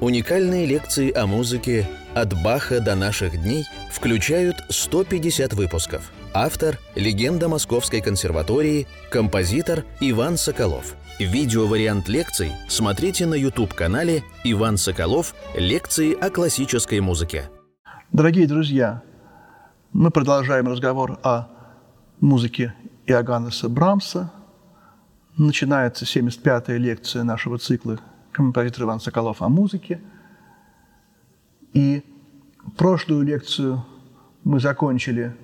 Уникальные лекции о музыке «От Баха до наших дней» включают 150 выпусков. Автор – легенда Московской консерватории, композитор Иван Соколов. Видеовариант лекций смотрите на YouTube-канале «Иван Соколов. Лекции о классической музыке». Дорогие друзья, мы продолжаем разговор о музыке Иоганнеса Брамса. Начинается 75-я лекция нашего цикла композитор Иван Соколов о музыке. И прошлую лекцию мы закончили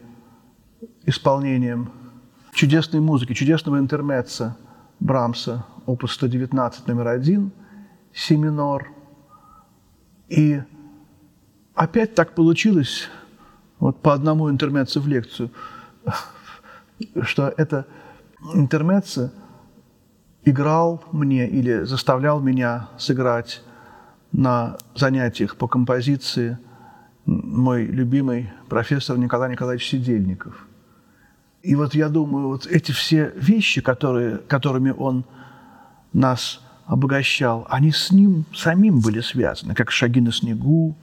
исполнением чудесной музыки, чудесного интермеца Брамса, опус 119, номер один, си минор. И опять так получилось, вот по одному интермецу в лекцию, что это интермеца – играл мне или заставлял меня сыграть на занятиях по композиции мой любимый профессор Николай Николаевич Сидельников. И вот я думаю, вот эти все вещи, которые, которыми он нас обогащал, они с ним самим были связаны, как «Шаги на снегу»,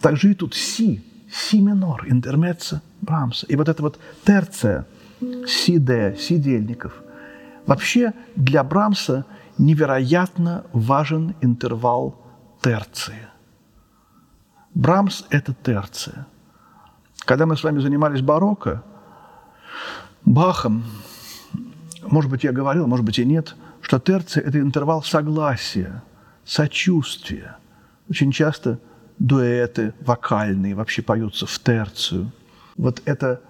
также и тут «Си», «Си минор», интермеца Брамса. И вот это вот терция, «Си-Д», «Сидельников» – Вообще для Брамса невероятно важен интервал терции. Брамс – это терция. Когда мы с вами занимались барокко, Бахом, может быть, я говорил, может быть, и нет, что терция – это интервал согласия, сочувствия. Очень часто дуэты вокальные вообще поются в терцию. Вот это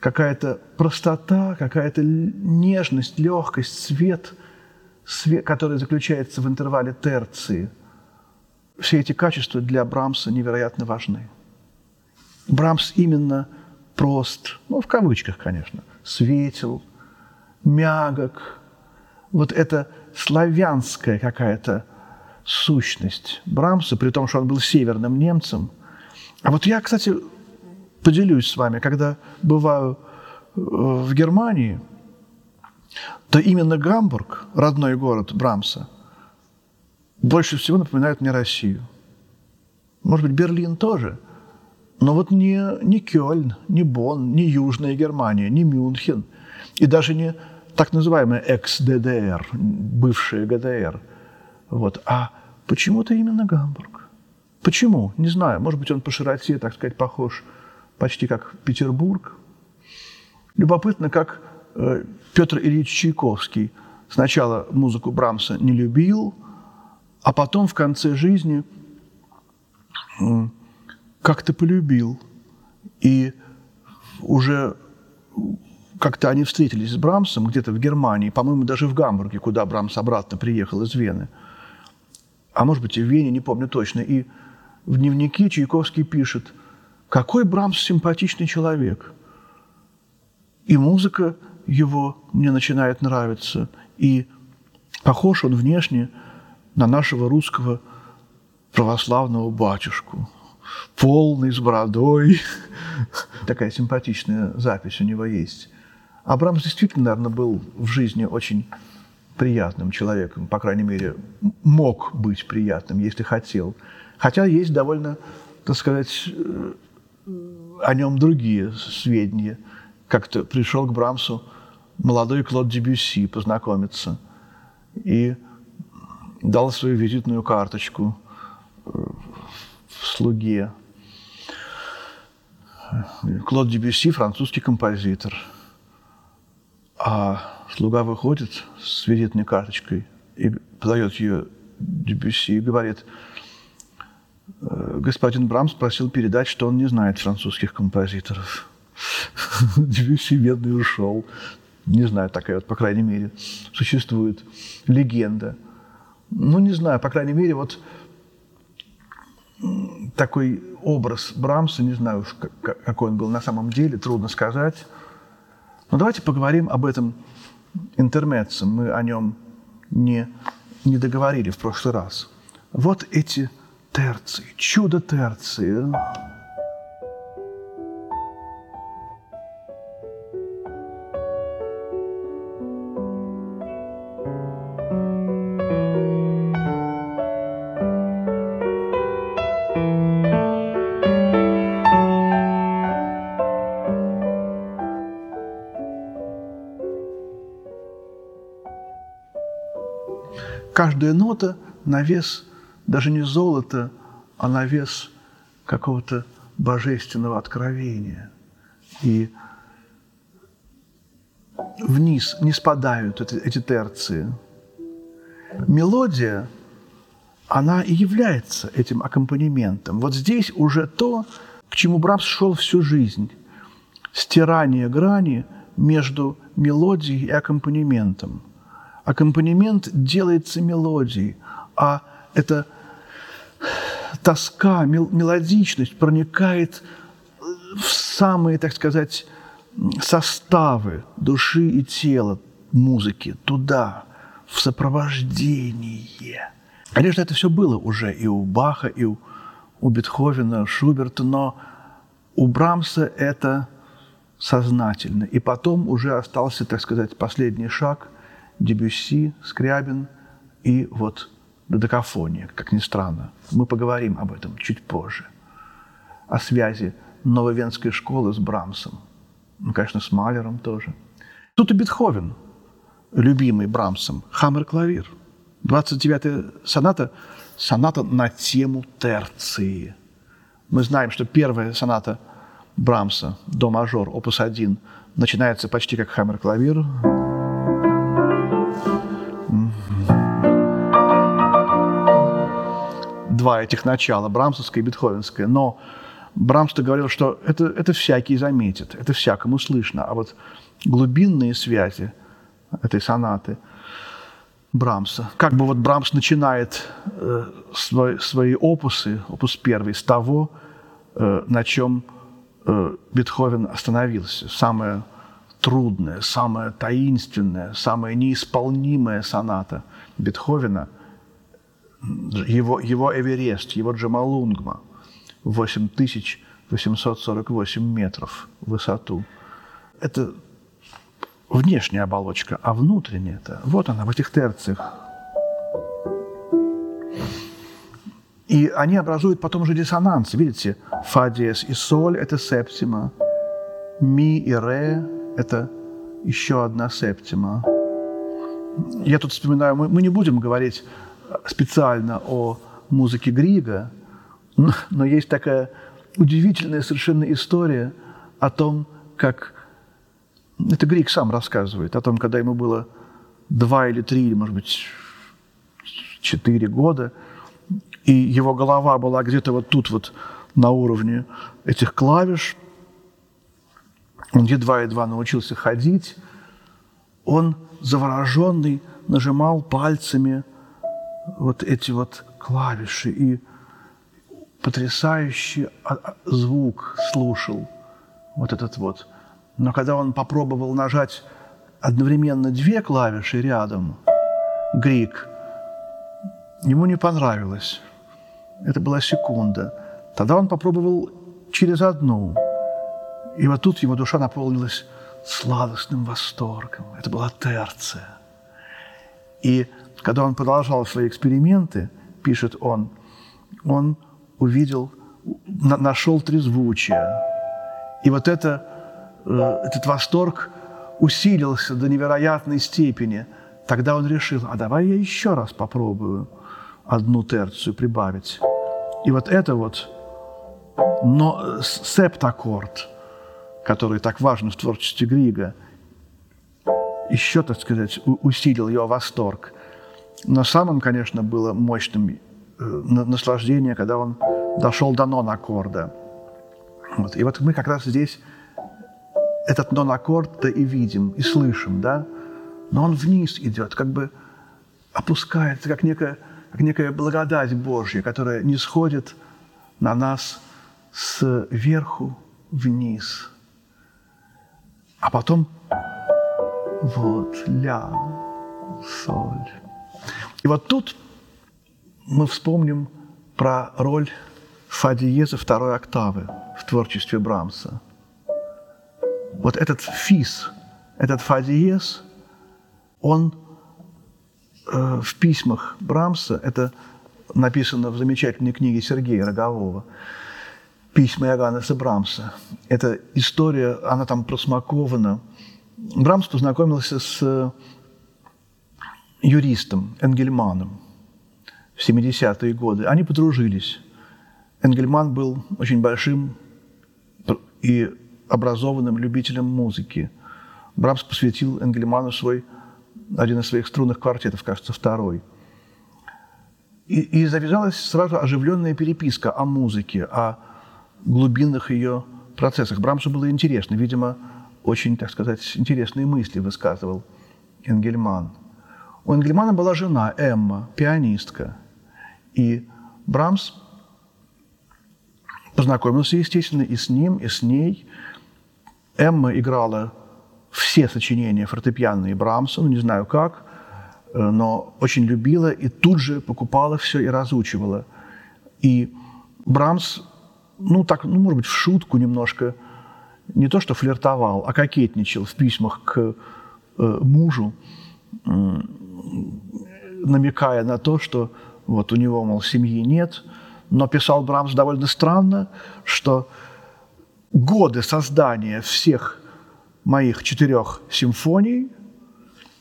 какая-то простота, какая-то нежность, легкость, свет, свет, который заключается в интервале терции. Все эти качества для Брамса невероятно важны. Брамс именно прост, ну, в кавычках, конечно, светил, мягок. Вот это славянская какая-то сущность Брамса, при том, что он был северным немцем. А вот я, кстати, поделюсь с вами, когда бываю э, в Германии, то именно Гамбург, родной город Брамса, больше всего напоминает мне Россию. Может быть, Берлин тоже. Но вот не, не Кёльн, не Бонн, не Южная Германия, не Мюнхен. И даже не так называемая экс-ДДР, бывшая ГДР. Вот. А почему-то именно Гамбург. Почему? Не знаю. Может быть, он по широте, так сказать, похож почти как Петербург. Любопытно, как э, Петр Ильич Чайковский сначала музыку Брамса не любил, а потом в конце жизни как-то полюбил. И уже как-то они встретились с Брамсом где-то в Германии, по-моему, даже в Гамбурге, куда Брамс обратно приехал из Вены. А может быть, и в Вене, не помню точно. И в дневнике Чайковский пишет – какой Брамс симпатичный человек. И музыка его мне начинает нравиться. И похож он внешне на нашего русского православного батюшку. Полный, с бородой. Такая симпатичная запись у него есть. А Брамс действительно, наверное, был в жизни очень приятным человеком, по крайней мере, мог быть приятным, если хотел. Хотя есть довольно, так сказать, о нем другие сведения. Как-то пришел к Брамсу молодой Клод Дебюсси познакомиться и дал свою визитную карточку э, слуге. Клод Дебюсси – французский композитор. А слуга выходит с визитной карточкой и подает ее Дебюсси и говорит – господин Брамс просил передать, что он не знает французских композиторов. Дебюсси бедный ушел. Не знаю, такая вот, по крайней мере, существует легенда. Ну, не знаю, по крайней мере, вот такой образ Брамса, не знаю уж, какой он был на самом деле, трудно сказать. Но давайте поговорим об этом интермеце. Мы о нем не, не договорили в прошлый раз. Вот эти Терции, чудо Терции. А? Каждая нота на вес – даже не золота, а на вес какого-то божественного откровения. И вниз не спадают эти, эти терции. Мелодия, она и является этим аккомпанементом. Вот здесь уже то, к чему Брамс шел всю жизнь. Стирание грани между мелодией и аккомпанементом. Аккомпанемент делается мелодией, а это тоска, мелодичность проникает в самые, так сказать, составы души и тела музыки, туда, в сопровождение. Конечно, это все было уже и у Баха, и у, у Бетховена, Шуберта, но у Брамса это сознательно. И потом уже остался, так сказать, последний шаг – Дебюсси, Скрябин и вот додекафония, как ни странно. Мы поговорим об этом чуть позже. О связи нововенской школы с Брамсом. Ну, конечно, с Малером тоже. Тут и Бетховен, любимый Брамсом, хаммер-клавир. 29-я соната – соната на тему терции. Мы знаем, что первая соната Брамса, до мажор, опус 1, начинается почти как хаммер-клавир. Два этих начала, брамсовское и бетховенское. Но Брамс-то говорил, что это, это всякий заметит, это всякому слышно. А вот глубинные связи этой сонаты Брамса, как бы вот Брамс начинает э, свой, свои опусы, опус первый, с того, э, на чем э, Бетховен остановился. Самое трудная, самая таинственная, самая неисполнимая соната Бетховена, его, его Эверест, его Джамалунгма, 8848 метров в высоту. Это внешняя оболочка, а внутренняя-то, вот она, в этих терциях. И они образуют потом уже диссонанс. Видите, фа диез и соль – это септима, ми и ре это еще одна септима. Я тут вспоминаю, мы, мы не будем говорить специально о музыке Грига, но, есть такая удивительная совершенно история о том, как... Это Григ сам рассказывает, о том, когда ему было два или три, может быть, четыре года, и его голова была где-то вот тут вот на уровне этих клавиш – он едва-едва научился ходить. Он, завороженный, нажимал пальцами вот эти вот клавиши и потрясающий а, а, звук слушал, вот этот вот. Но когда он попробовал нажать одновременно две клавиши рядом, Грик, ему не понравилось. Это была секунда. Тогда он попробовал через одну – и вот тут его душа наполнилась сладостным восторгом. Это была терция. И когда он продолжал свои эксперименты, пишет он, он увидел, на, нашел трезвучие. И вот это, э, этот восторг усилился до невероятной степени. Тогда он решил, а давай я еще раз попробую одну терцию прибавить. И вот это вот но, септаккорд – который так важен в творчестве Грига, еще, так сказать, усилил его восторг. Но самым, конечно, было мощным э, наслаждение, когда он дошел до нон-аккорда. Вот. И вот мы как раз здесь этот нон-аккорд-то и видим, и слышим, да? Но он вниз идет, как бы опускается, как некая, как некая благодать Божья, которая не сходит на нас сверху вниз – а потом вот ля, соль. И вот тут мы вспомним про роль фа диеза второй октавы в творчестве Брамса. Вот этот фис, этот фа диез, он э, в письмах Брамса, это написано в замечательной книге Сергея Рогового, письма Иоганнеса Брамса. Эта история, она там просмакована. Брамс познакомился с юристом Энгельманом в 70-е годы. Они подружились. Энгельман был очень большим и образованным любителем музыки. Брамс посвятил Энгельману свой, один из своих струнных квартетов, кажется, второй. И, и завязалась сразу оживленная переписка о музыке, о глубинных ее процессах. Брамсу было интересно. Видимо, очень, так сказать, интересные мысли высказывал Энгельман. У Энгельмана была жена Эмма, пианистка. И Брамс познакомился, естественно, и с ним, и с ней. Эмма играла все сочинения фортепианные Брамса, ну, не знаю как, э, но очень любила и тут же покупала все и разучивала. И Брамс, ну, так, ну, может быть, в шутку немножко, не то что флиртовал, а кокетничал в письмах к э, мужу, намекая на то, что вот у него, мол, семьи нет – но писал Брамс довольно странно, что годы создания всех моих четырех симфоний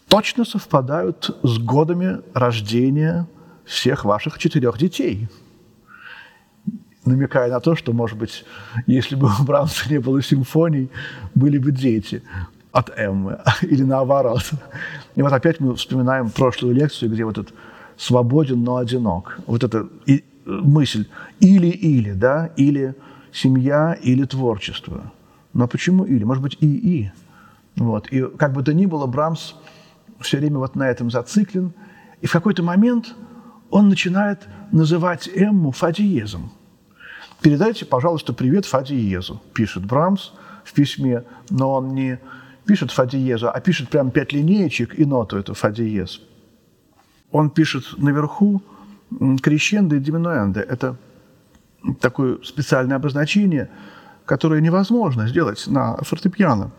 точно совпадают с годами рождения всех ваших четырех детей. Намекая на то, что, может быть, если бы у Брамса не было симфоний, были бы дети от Эммы, или наоборот. И вот опять мы вспоминаем прошлую лекцию, где вот этот «свободен, но одинок». Вот это мысль или-или, да, или семья, или творчество. Но почему или? Может быть, и-и. Вот. И как бы то ни было, Брамс все время вот на этом зациклен. И в какой-то момент он начинает называть Эмму Фадиезом. «Передайте, пожалуйста, привет Фадиезу», пишет Брамс в письме, но он не пишет Фадиезу, а пишет прям пять линеечек и ноту эту Фадиез. Он пишет наверху крещендо и диминуэнда – это такое специальное обозначение, которое невозможно сделать на фортепиано,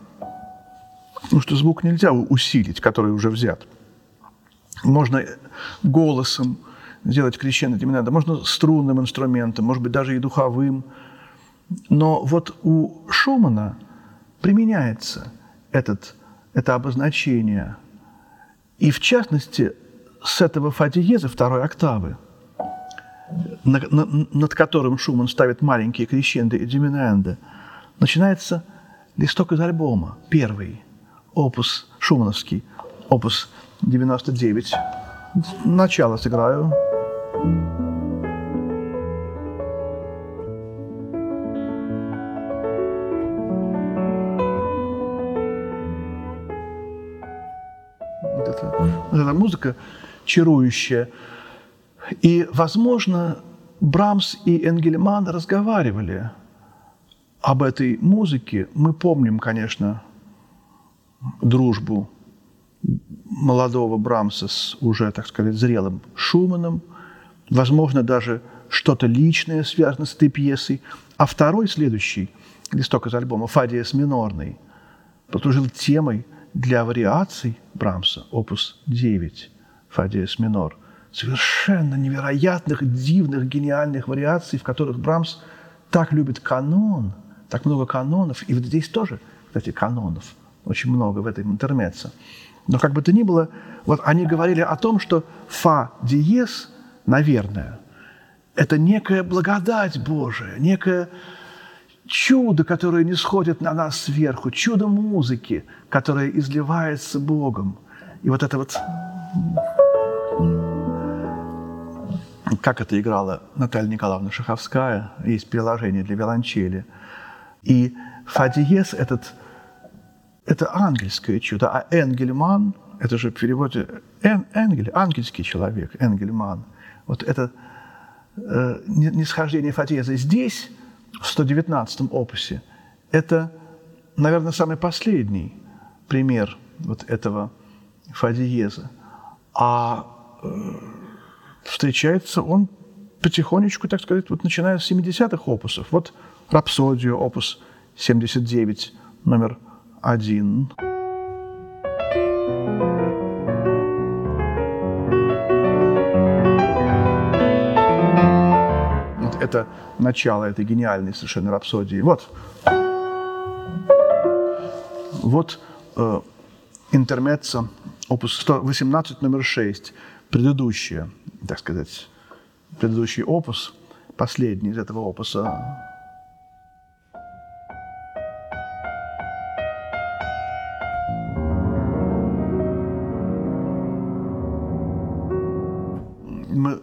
потому что звук нельзя усилить, который уже взят. Можно голосом сделать крещендо диминуэнда, можно струнным инструментом, может быть, даже и духовым. Но вот у Шумана применяется этот, это обозначение. И в частности, с этого фа диеза второй октавы, на, на, над которым Шуман ставит маленькие крещенды и диминуэнды, начинается листок из альбома, первый, опус шумановский, опус 99. Начало сыграю. Вот музыка чарующая. И, возможно, Брамс и Энгельман разговаривали об этой музыке. Мы помним, конечно, дружбу молодого Брамса с уже, так сказать, зрелым Шуманом. Возможно, даже что-то личное связано с этой пьесой. А второй, следующий листок из альбома «Фадиес минорный» послужил темой для вариаций Брамса, опус 9, «Фадиес минор», совершенно невероятных, дивных, гениальных вариаций, в которых Брамс так любит канон, так много канонов. И вот здесь тоже, кстати, канонов очень много в этом интермеце. Но как бы то ни было, вот они говорили о том, что фа диез, наверное, это некая благодать Божия, некое чудо, которое не сходит на нас сверху, чудо музыки, которое изливается Богом. И вот это вот как это играла Наталья Николаевна Шаховская, есть приложение для виолончели. И фа диез этот, это ангельское чудо, а Энгельман, это же в переводе эн, Энгель, ангельский человек, Энгельман. Вот это э, нисхождение фа здесь, в 119-м опусе, это, наверное, самый последний пример вот этого фа диеза. А э, встречается он потихонечку, так сказать, вот начиная с 70-х опусов. Вот «Рапсодия», опус 79, номер один. Это начало этой гениальной совершенно рапсодии. Вот. Вот э, опус 118 номер 6, предыдущее, так сказать, предыдущий опус, последний из этого опуса. Мы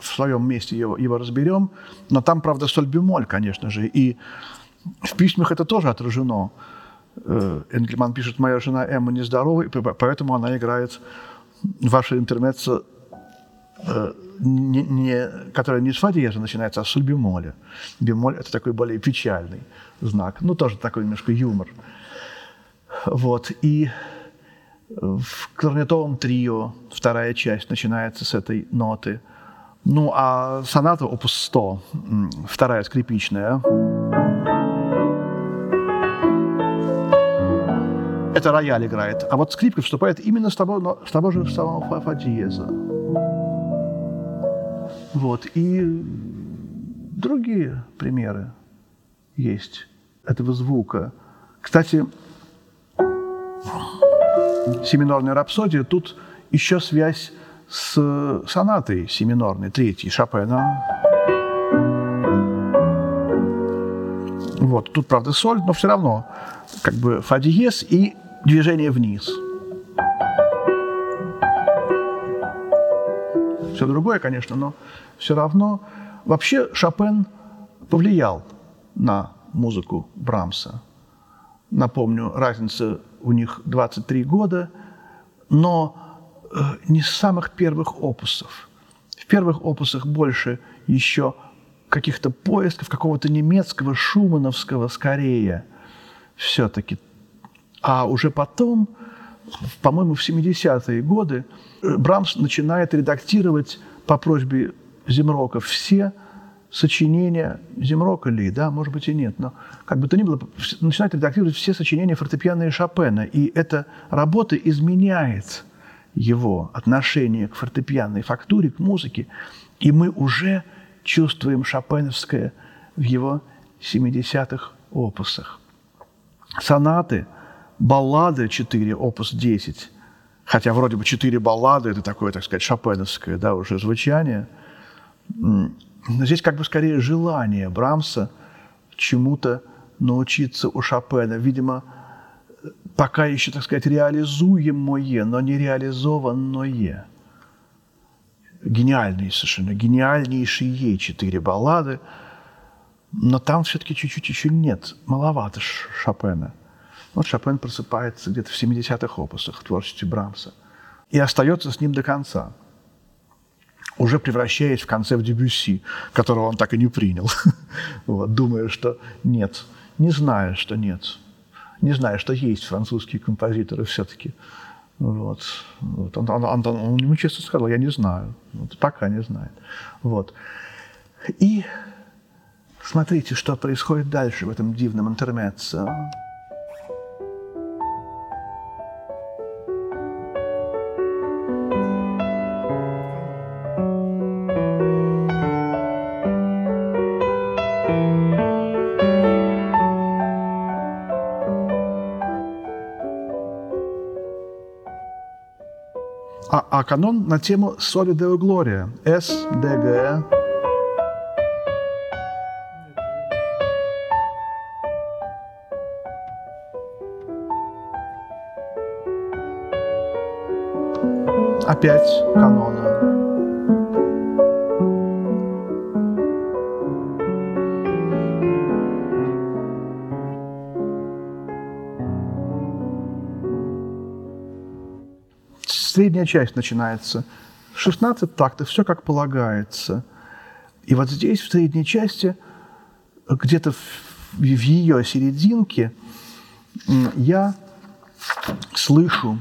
в своем месте его, его разберем, но там, правда, соль бемоль, конечно же, и в письмах это тоже отражено. Э, Энгельман пишет, моя жена Эмма нездорова, и поэтому она играет ваше интермеццо, э, не, не, которое не с фа диеза начинается, а с соль бемоля. Бемоль – это такой более печальный знак. Ну, тоже такой немножко юмор. Вот. И в кларнетовом трио вторая часть начинается с этой ноты. Ну, а соната опус 100, вторая скрипичная – это рояль играет. А вот скрипка вступает именно с того, с того же самого фа диеза. Вот. И другие примеры есть этого звука. Кстати, семинорная рапсодия, тут еще связь с сонатой семинорной, третьей Шопена. Вот, тут, правда, соль, но все равно как бы фа диез и движение вниз. Все другое, конечно, но все равно вообще Шопен повлиял на музыку Брамса. Напомню, разница у них 23 года, но э, не с самых первых опусов. В первых опусах больше еще каких-то поисков, какого-то немецкого, шумановского скорее все-таки а уже потом, по-моему, в 70-е годы, э, Брамс начинает редактировать по просьбе Земрока все сочинения. Земрока ли, да, может быть и нет, но как бы то ни было, начинает редактировать все сочинения фортепиано Шопена, и эта работа изменяет его отношение к фортепианной фактуре, к музыке, и мы уже чувствуем шопеновское в его 70-х опусах. Сонаты – баллады 4, опус 10, хотя вроде бы 4 баллады, это такое, так сказать, шопеновское, да, уже звучание. Но здесь как бы скорее желание Брамса чему-то научиться у Шопена. Видимо, пока еще, так сказать, реализуемое, но не реализованное. Гениальные совершенно, гениальнейшие четыре баллады, но там все-таки чуть-чуть еще нет, маловато Шопена. Вот Шопен просыпается где-то в 70-х опусах в творчестве Брамса и остается с ним до конца, уже превращаясь в конце в Дебюсси, которого он так и не принял, вот, думая, что нет, не зная, что нет, не зная, что есть французские композиторы все-таки. Вот. Вот. Он, он, он, он ему честно сказал, я не знаю, вот, пока не знает. Вот. И смотрите, что происходит дальше в этом дивном интермеццо. А, канон на тему «Соли Део Глория» С, Д, Г. Опять канона. Средняя часть начинается. 16 тактов, все как полагается. И вот здесь, в средней части, где-то в, в ее серединке, я слышу,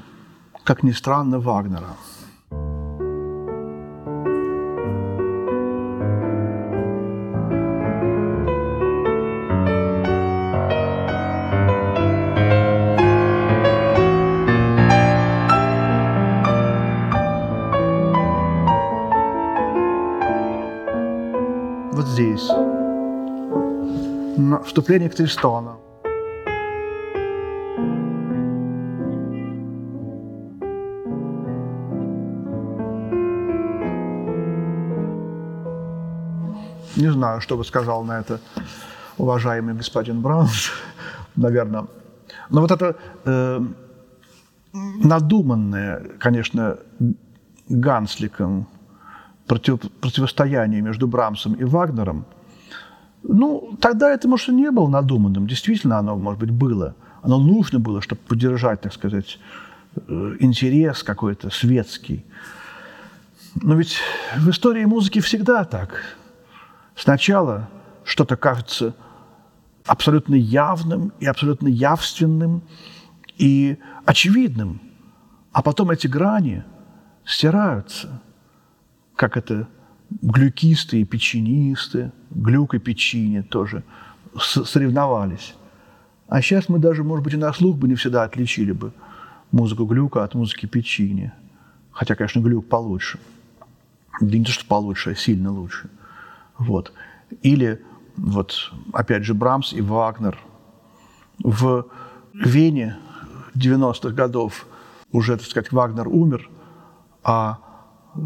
как ни странно, Вагнера – вступление к Триштану. Не знаю, что бы сказал на это уважаемый господин Браунс, наверное. Но вот это э, надуманное, конечно, Гансликом против, противостояние между Брамсом и Вагнером – ну, тогда это, может, и не было надуманным. Действительно, оно, может быть, было. Оно нужно было, чтобы поддержать, так сказать, э, интерес какой-то светский. Но ведь в истории музыки всегда так. Сначала что-то кажется абсолютно явным и абсолютно явственным и очевидным, а потом эти грани стираются, как это глюкисты и печенисты, глюк и печенье тоже соревновались. А сейчас мы даже, может быть, и на слух бы не всегда отличили бы музыку глюка от музыки печенья. Хотя, конечно, глюк получше. Да не то, что получше, а сильно лучше. Вот. Или, вот, опять же, Брамс и Вагнер. В Вене 90-х годов уже, так сказать, Вагнер умер, а э,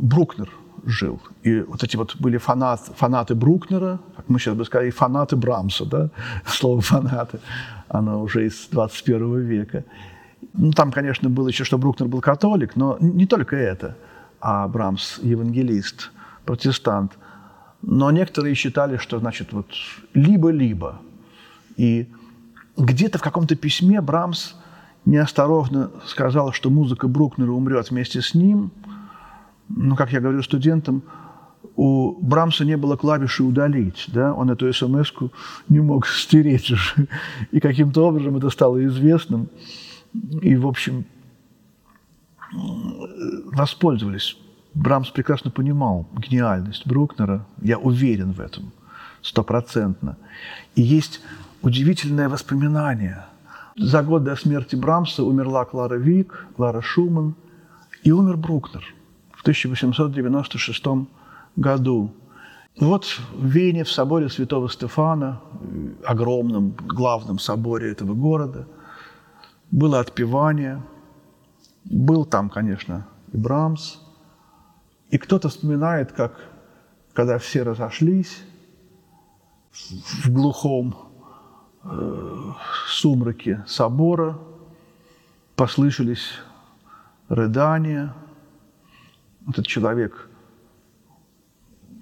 Брукнер жил. И вот эти вот были фанат, фанаты Брукнера, мы сейчас бы сказали, фанаты Брамса, да, слово фанаты, оно уже из 21 века. Ну, там, конечно, было еще, что Брукнер был католик, но не только это, а Брамс евангелист, протестант. Но некоторые считали, что, значит, вот либо-либо. И где-то в каком-то письме Брамс неосторожно сказал, что музыка Брукнера умрет вместе с ним – ну, как я говорю студентам, у Брамса не было клавиши «удалить», да, он эту смс не мог стереть уже. И каким-то образом это стало известным. И, в общем, воспользовались. Брамс прекрасно понимал гениальность Брукнера, я уверен в этом, стопроцентно. И есть удивительное воспоминание. За год до смерти Брамса умерла Клара Вик, Клара Шуман, и умер Брукнер – в 1896 году. Вот в Вене, в соборе святого Стефана, огромном главном соборе этого города, было отпевание. Был там, конечно, и Брамс. И кто-то вспоминает, как, когда все разошлись в глухом э, сумраке собора, послышались рыдания – этот человек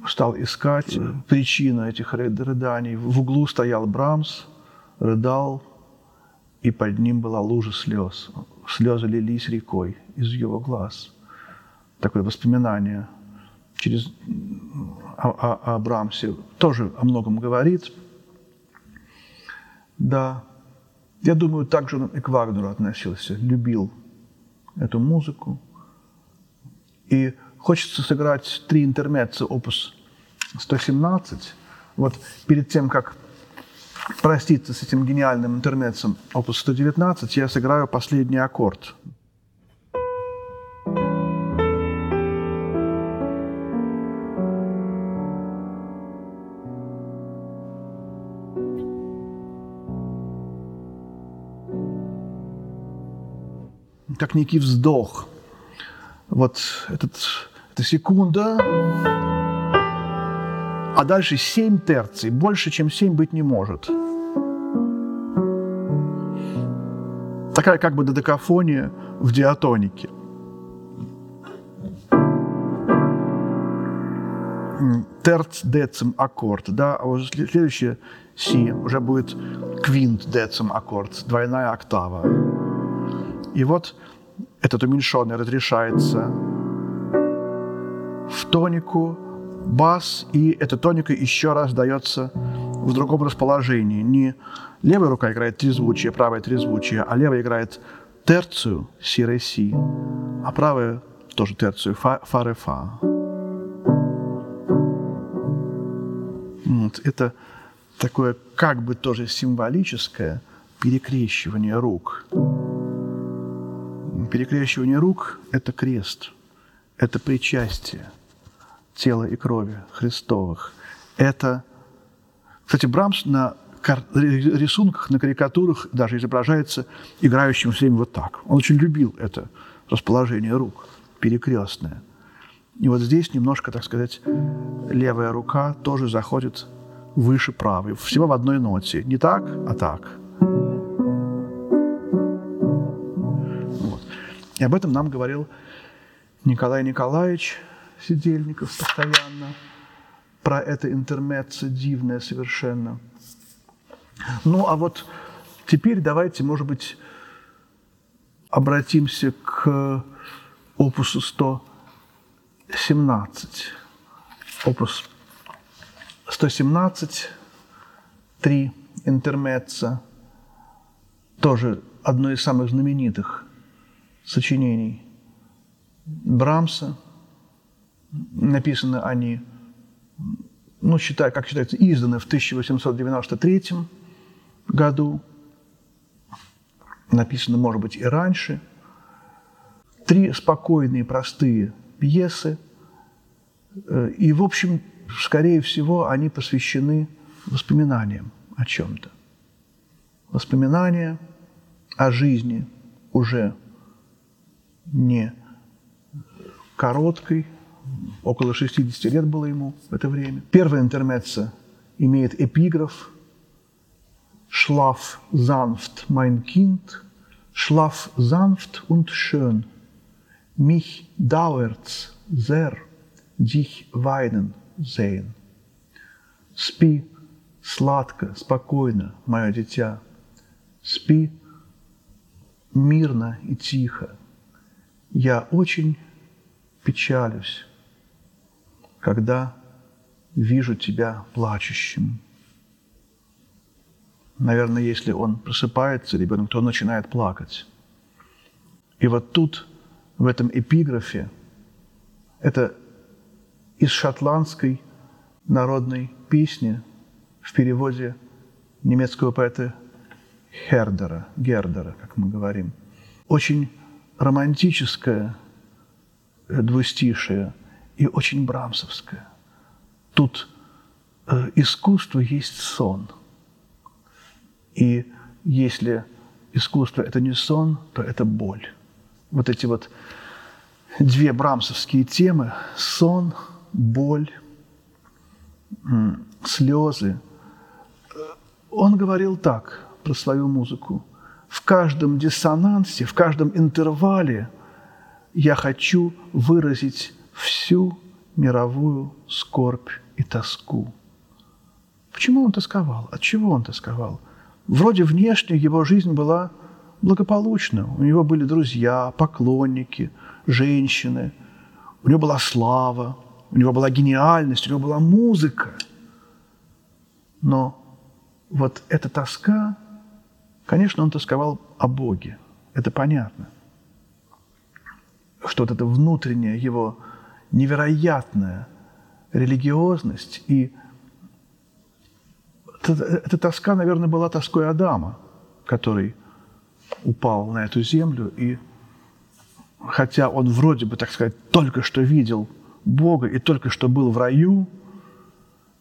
стал искать причину этих рыданий. В углу стоял Брамс, рыдал, и под ним была лужа слез. Слезы лились рекой из его глаз. Такое воспоминание через о, о, о Брамсе тоже о многом говорит. Да, я думаю, также он и к Вагнеру относился, любил эту музыку, и хочется сыграть три интермеца опус 117. Вот перед тем, как проститься с этим гениальным интермецем опус 119, я сыграю последний аккорд. как некий вздох – вот этот, эта секунда, а дальше семь терций. Больше, чем семь быть не может. Такая как бы додекафония в диатонике. Терц, децим, аккорд, да, а вот следующее си уже будет квинт, децим, аккорд, двойная октава. И вот этот уменьшенный разрешается в тонику, бас, и эта тоника еще раз дается в другом расположении. Не левая рука играет трезвучие, правая трезвучие, а левая играет терцию, си, ре, си, а правая тоже терцию, фа, фа, ре, фа. Вот, это такое как бы тоже символическое перекрещивание рук. Перекрещивание рук – это крест, это причастие тела и крови Христовых. Это, кстати, Брамс на рисунках, на карикатурах даже изображается играющим все время вот так. Он очень любил это расположение рук, перекрестное. И вот здесь немножко, так сказать, левая рука тоже заходит выше правой. Всего в одной ноте. Не так, а так. И об этом нам говорил Николай Николаевич Сидельников постоянно. Про это интермеццо дивное совершенно. Ну, а вот теперь давайте, может быть, обратимся к опусу 117. Опус 117, три интермеца, тоже одно из самых знаменитых сочинений Брамса. Написаны они, ну, считай, как считается, изданы в 1893 году. Написано, может быть, и раньше. Три спокойные, простые пьесы. Э, и, в общем, скорее всего, они посвящены воспоминаниям о чем-то. Воспоминания о жизни уже не короткой, около 60 лет было ему в это время. Первая интермеца имеет эпиграф «Schlaf sanft, mein Kind, schlaf sanft und schön, mich dauert's sehr, dich weinen Зейн. Спи сладко, спокойно, мое дитя. Спи мирно и тихо. Я очень печалюсь, когда вижу тебя плачущим. Наверное, если он просыпается, ребенок, то он начинает плакать. И вот тут, в этом эпиграфе, это из шотландской народной песни в переводе немецкого поэта Хердера, Гердера, как мы говорим. Очень романтическое двустишее и очень брамсовское. Тут э, искусство есть сон. И если искусство – это не сон, то это боль. Вот эти вот две брамсовские темы – сон – боль, слезы. Он говорил так про свою музыку. В каждом диссонансе, в каждом интервале я хочу выразить всю мировую скорбь и тоску. Почему он тосковал? От чего он тосковал? Вроде внешне его жизнь была благополучна. У него были друзья, поклонники, женщины. У него была слава, у него была гениальность, у него была музыка. Но вот эта тоска, конечно, он тосковал о Боге. Это понятно. Что вот эта внутренняя его невероятная религиозность и эта тоска, наверное, была тоской Адама, который упал на эту землю и хотя он вроде бы, так сказать, только что видел Бога и только что был в раю,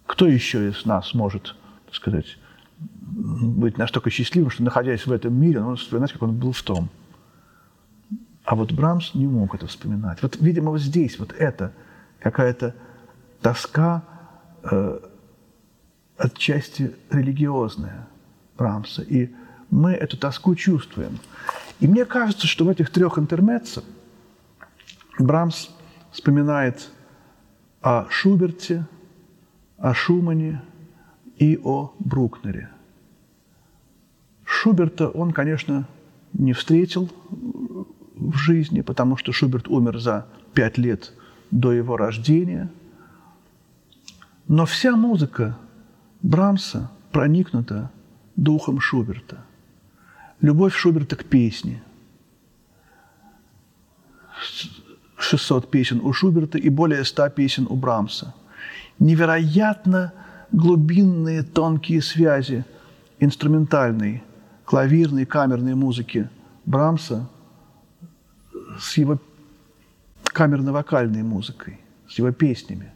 кто еще из нас может, так сказать, быть настолько счастливым, что, находясь в этом мире, он вспоминать, как он был в том. А вот Брамс не мог это вспоминать. Вот, видимо, вот здесь вот это какая-то тоска э, отчасти религиозная Брамса. И мы эту тоску чувствуем. И мне кажется, что в этих трех интермеццах Брамс вспоминает о Шуберте, о Шумане и о Брукнере. Шуберта он, конечно, не встретил в жизни, потому что Шуберт умер за пять лет до его рождения. Но вся музыка Брамса проникнута духом Шуберта. Любовь Шуберта к песне – 600 песен у Шуберта и более 100 песен у Брамса. Невероятно глубинные тонкие связи инструментальной, клавирной, камерной музыки Брамса с его камерно-вокальной музыкой, с его песнями.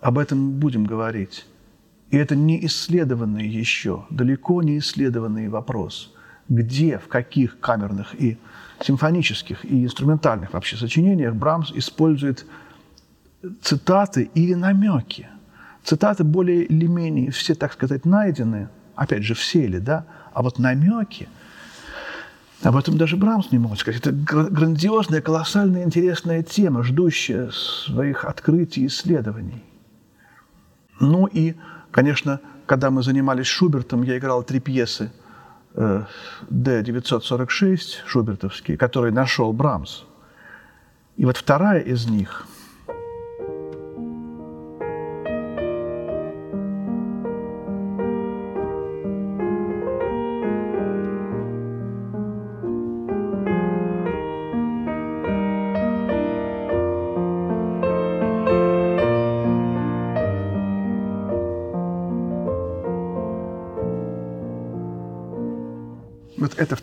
Об этом будем говорить. И это не исследованный еще, далеко не исследованный вопрос. Где, в каких камерных и симфонических и инструментальных вообще сочинениях Брамс использует цитаты или намеки. Цитаты более или менее все, так сказать, найдены, опять же, все ли, да, а вот намеки, об этом даже Брамс не может сказать. Это грандиозная, колоссальная, интересная тема, ждущая своих открытий и исследований. Ну и, конечно, когда мы занимались Шубертом, я играл три пьесы э, D-946 шубертовские, которые нашел Брамс. И вот вторая из них –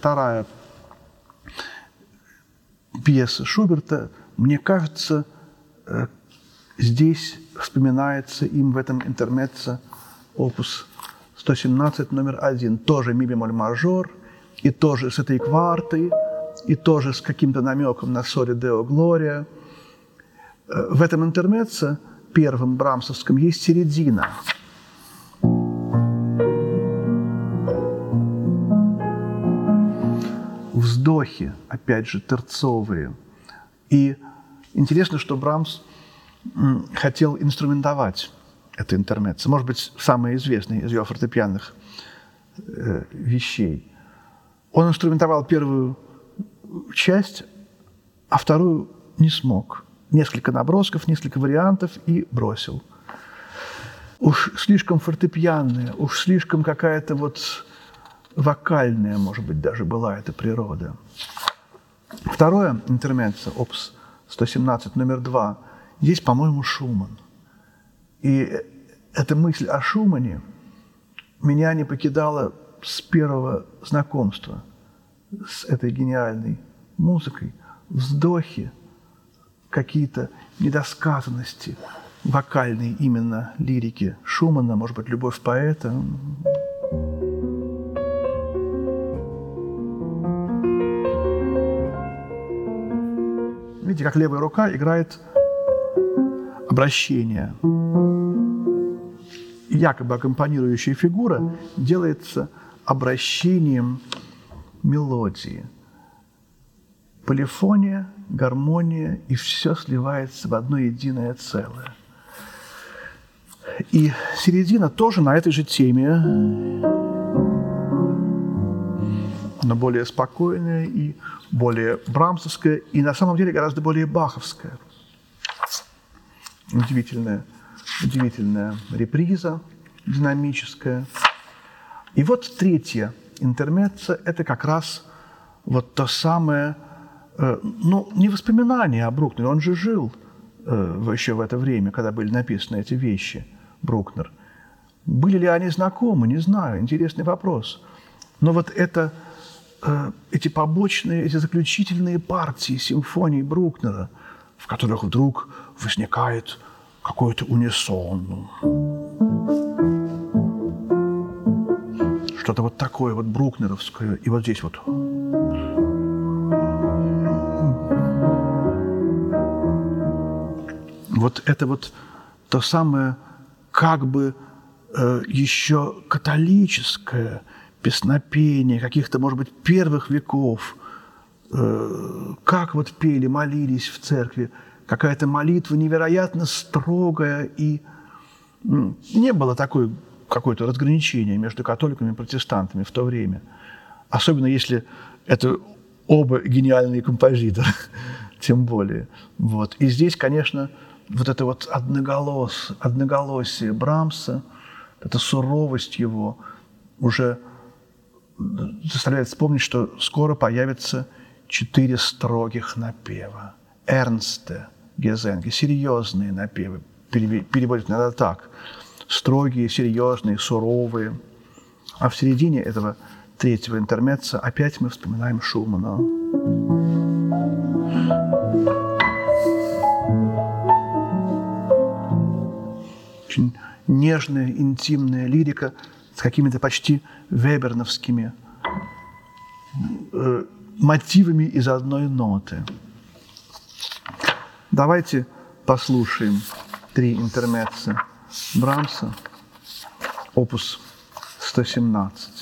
вторая пьеса Шуберта, мне кажется, э, здесь вспоминается им в этом интермеце опус 117 номер один, тоже ми бемоль мажор, и тоже с этой квартой, и тоже с каким-то намеком на соли Део Глория. Э, в этом интермеце, первом брамсовском, есть середина – вздохи, опять же, терцовые. И интересно, что Брамс хотел инструментовать это интермеццо. Может быть, самое известное из его фортепианных э, вещей. Он инструментовал первую часть, а вторую не смог. Несколько набросков, несколько вариантов и бросил. Уж слишком фортепианная, уж слишком какая-то вот вокальная, может быть, даже была эта природа. Второе интермеццо, опус 117, номер два, здесь, по-моему, Шуман. И эта мысль о Шумане меня не покидала с первого знакомства с этой гениальной музыкой. Вздохи, какие-то недосказанности вокальной именно лирики Шумана, может быть, любовь поэта. Видите, как левая рука играет обращение. Якобы аккомпанирующая фигура делается обращением мелодии. Полифония, гармония, и все сливается в одно единое целое. И середина тоже на этой же теме, но более спокойная и более брамсовская и на самом деле гораздо более баховская. Удивительная, удивительная реприза динамическая. И вот третья интермеца – это как раз вот то самое, э, ну, не воспоминание о Брукнере, он же жил э, еще в это время, когда были написаны эти вещи, Брукнер. Были ли они знакомы, не знаю, интересный вопрос. Но вот это эти побочные, эти заключительные партии симфонии Брукнера, в которых вдруг возникает какой-то унисон. Что-то вот такое вот брукнеровское. И вот здесь вот. Вот это вот то самое как бы э, еще католическое – песнопения, каких-то, может быть, первых веков, э, как вот пели, молились в церкви, какая-то молитва невероятно строгая, и не было такой какое-то разграничение между католиками и протестантами в то время. Особенно если это оба гениальные композиторы, тем более. Вот. И здесь, конечно, вот это вот одноголос, одноголосие Брамса, эта суровость его уже заставляет вспомнить, что скоро появятся четыре строгих напева. Эрнсте, Гезенге, серьезные напевы, переводят надо так. Строгие, серьезные, суровые. А в середине этого третьего интермеца опять мы вспоминаем Шумана. Очень нежная, интимная лирика – какими-то почти веберновскими э, мотивами из одной ноты. Давайте послушаем три интермеца Брамса, опус 117.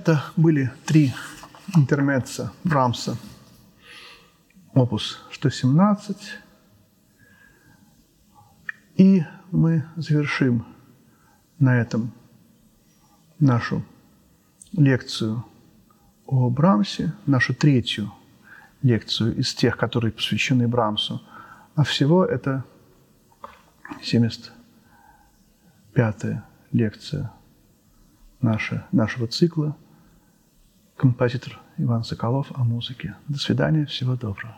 Это были три интермеца Брамса, опус 117. И мы завершим на этом нашу лекцию о Брамсе, нашу третью лекцию из тех, которые посвящены Брамсу. А всего это 75-я лекция наша, нашего цикла. Композитор Иван Соколов о музыке. До свидания, всего доброго.